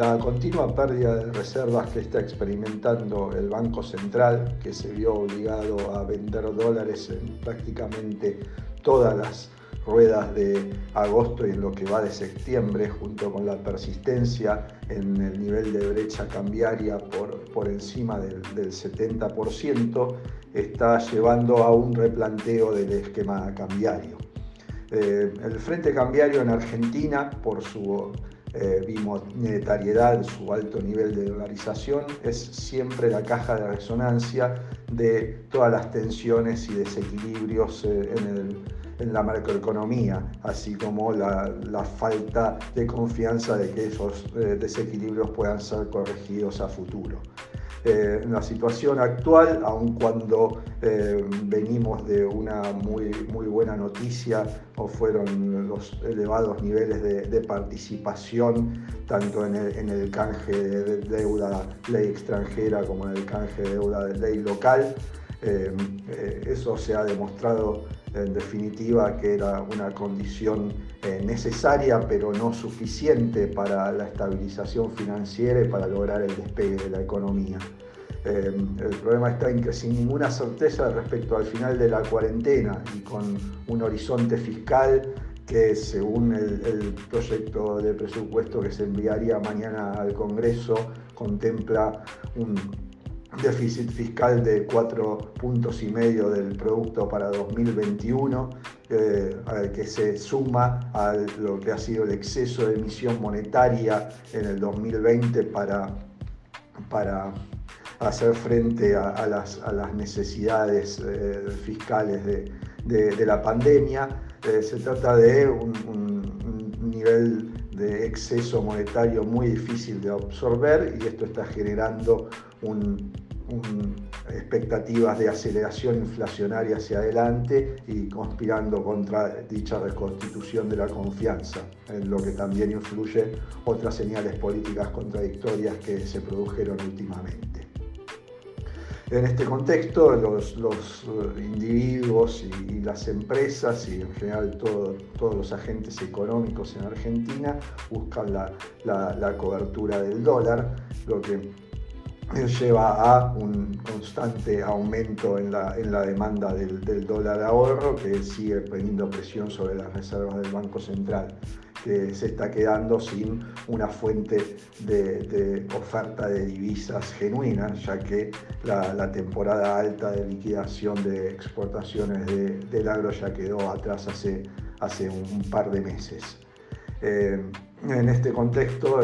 La continua pérdida de reservas que está experimentando el Banco Central, que se vio obligado a vender dólares en prácticamente todas las ruedas de agosto y en lo que va de septiembre, junto con la persistencia en el nivel de brecha cambiaria por, por encima del, 70%, está llevando a un replanteo del esquema cambiario. Eh, el frente cambiario en Argentina, por su eh, bimonetariedad, su alto nivel de dolarización, es siempre la caja de resonancia de todas las tensiones y desequilibrios eh, en, la macroeconomía, así como la, falta de confianza de que esos eh, desequilibrios puedan ser corregidos a futuro. Eh, en la situación actual, aun cuando eh, venimos de una muy, muy buena noticia o fueron los elevados niveles de, participación tanto en el, canje de deuda ley extranjera como en el canje de deuda de ley local, eh, eso se ha demostrado en definitiva que era una condición necesaria pero no suficiente para la estabilización financiera y para lograr el despegue de la economía. Eh, el problema está en que sin ninguna certeza respecto al final de la cuarentena y con un horizonte fiscal que según el, proyecto de presupuesto que se enviaría mañana al Congreso contempla un déficit fiscal de cuatro puntos y medio del producto para 2021, eh, que se suma a lo que ha sido el exceso de emisión monetaria en el 2020 para, para hacer frente a, las, necesidades eh, fiscales de, la pandemia. Eh, se trata de un, nivel de exceso monetario muy difícil de absorber y esto está generando expectativas de aceleración inflacionaria hacia adelante y conspirando contra dicha reconstitución de la confianza, en lo que también influye otras señales políticas contradictorias que se produjeron últimamente. En este contexto, los, eh, individuos y, las empresas y en general todos los agentes económicos en Argentina buscan la, cobertura del dólar, lo que lleva a un constante aumento en la, demanda del, del dólar ahorro que sigue poniendo presión sobre las reservas del Banco Central que se está quedando sin una fuente de, oferta de divisas genuinas, ya que la, temporada alta de liquidación de exportaciones del agro ya quedó atrás hace, hace un, par de meses. Eh, en este contexto,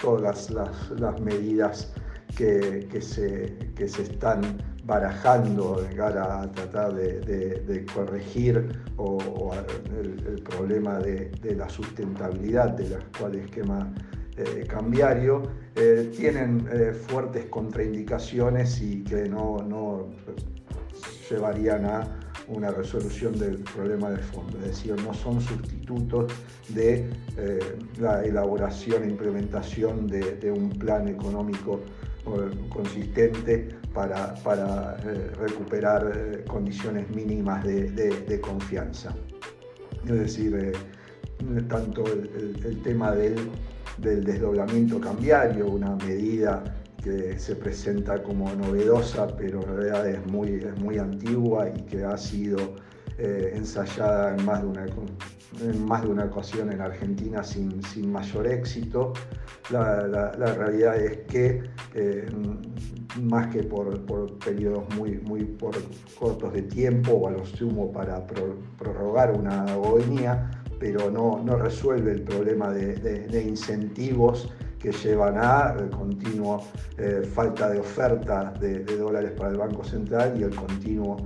todas las, medidas que, se, están barajando de cara a tratar de, corregir el, problema de, la sustentabilidad del actual esquema eh, cambiario, eh, tienen fuertes contraindicaciones y que no, llevarían a una resolución del problema de fondo, es decir, no son sustitutos de la elaboración e implementación de un plan económico consistente para, eh, recuperar eh, condiciones mínimas de, confianza. Es decir, eh, tanto el, tema del, desdoblamiento cambiario, una medida que se presenta como novedosa, pero en realidad es muy, es muy antigua y que ha sido ensayada en más de una, en más de una ocasión en Argentina sin, mayor éxito. La, realidad es que, eh, más que por, periodos muy, muy cortos de tiempo o a lo sumo para prorrogar una agonía, pero no, no resuelve el problema de, incentivos que llevan a eh, continuo eh, falta de oferta de, dólares para el Banco Central y el continuo,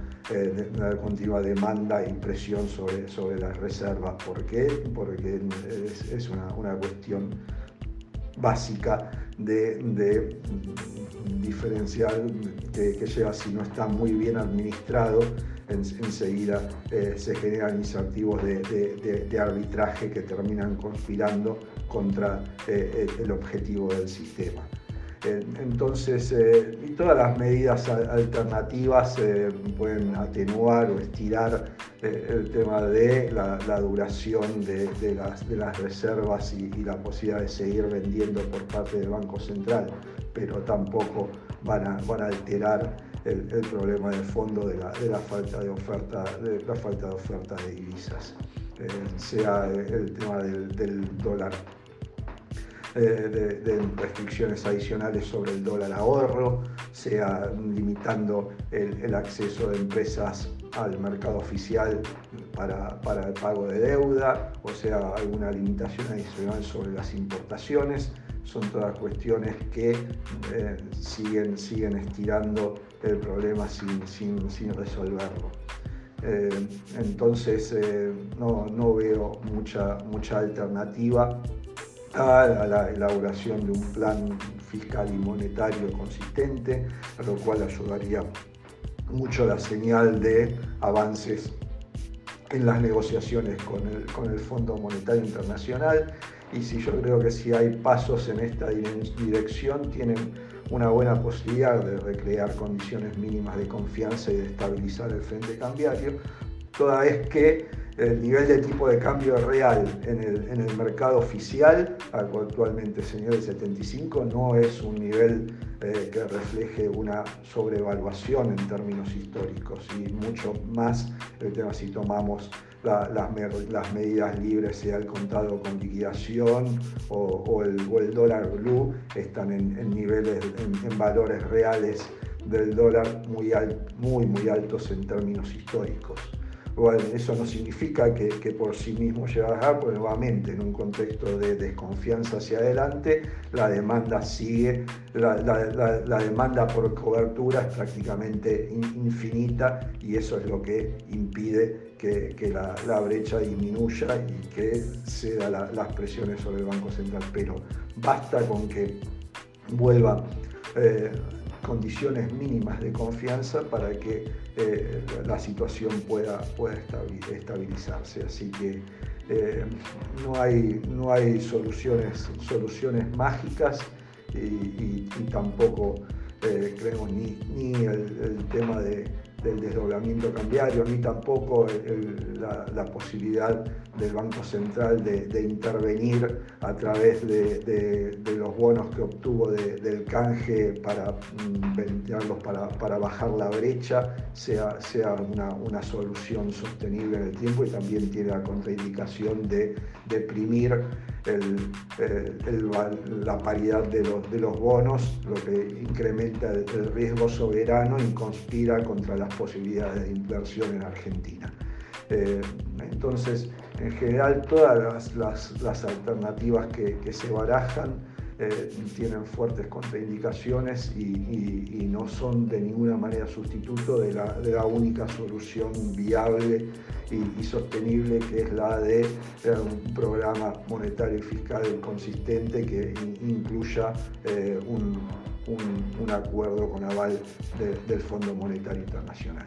la continua demanda y presión sobre, sobre las reservas. ¿Por qué? Porque es, una, cuestión básica de, de diferencial que, que, lleva si no está muy bien administrado enseguida eh, se generan incentivos de, arbitraje que terminan conspirando contra eh, el objetivo del sistema. Entonces, eh, y todas las medidas alternativas pueden atenuar o estirar el tema de la, duración de, las, reservas y, la posibilidad de seguir vendiendo por parte del Banco Central, pero tampoco van a alterar el, problema de fondo de la, falta de oferta, de la falta de oferta de divisas, eh, sea el tema del, dólar eh, de, restricciones adicionales sobre el dólar ahorro, sea limitando el, acceso de empresas al mercado oficial para, para, el pago de deuda, o sea, alguna limitación adicional sobre las importaciones son todas cuestiones que eh, siguen, siguen estirando el problema sin, sin, resolverlo. Eh, entonces eh, no, veo mucha, mucha alternativa a la elaboración de un plan fiscal y monetario consistente, lo cual ayudaría mucho la señal de avances en las negociaciones con el, con el Fondo Monetario Internacional y si yo creo que si hay pasos en esta dirección tienen una buena posibilidad de recrear condiciones mínimas de confianza y de estabilizar el frente cambiario, toda vez que el nivel de tipo de cambio real en el, mercado oficial, actualmente señor el 75, no es un nivel eh, que refleje una sobrevaluación en términos históricos y mucho más el tema si tomamos las, medidas libres, sea el contado con liquidación o, el, dólar blue, están en, niveles, en, valores reales del dólar muy, muy, muy altos en términos históricos. Eso no significa que, por sí mismo lleva a bajar, porque nuevamente en un contexto de desconfianza hacia adelante, la demanda sigue, la, demanda por cobertura es prácticamente infinita y eso es lo que impide que, la, brecha disminuya y que ceda las presiones sobre el Banco Central. Pero basta con que vuelva eh, condiciones mínimas de confianza para que eh, la situación pueda, pueda estabilizarse. Así que eh, no, hay, no hay soluciones, soluciones mágicas y, tampoco eh, creemos ni, ni el tema de del desdoblamiento cambiario, ni tampoco la, posibilidad del Banco Central de, intervenir a través de, los bonos que obtuvo del canje para mm, para, para, bajar la brecha, sea, sea una, una, solución sostenible en el tiempo y también tiene la contraindicación de deprimir la paridad de los, de los bonos, lo que incrementa el, riesgo soberano y conspira contra las posibilidades de inversión en Argentina. Eh, entonces, en general, todas las, alternativas que, se barajan eh, tienen fuertes contraindicaciones y, no son de ninguna manera sustituto de la, única solución viable y, sostenible que es la de eh, un programa monetario y fiscal consistente que incluya un, acuerdo con aval del Fondo Monetario Internacional.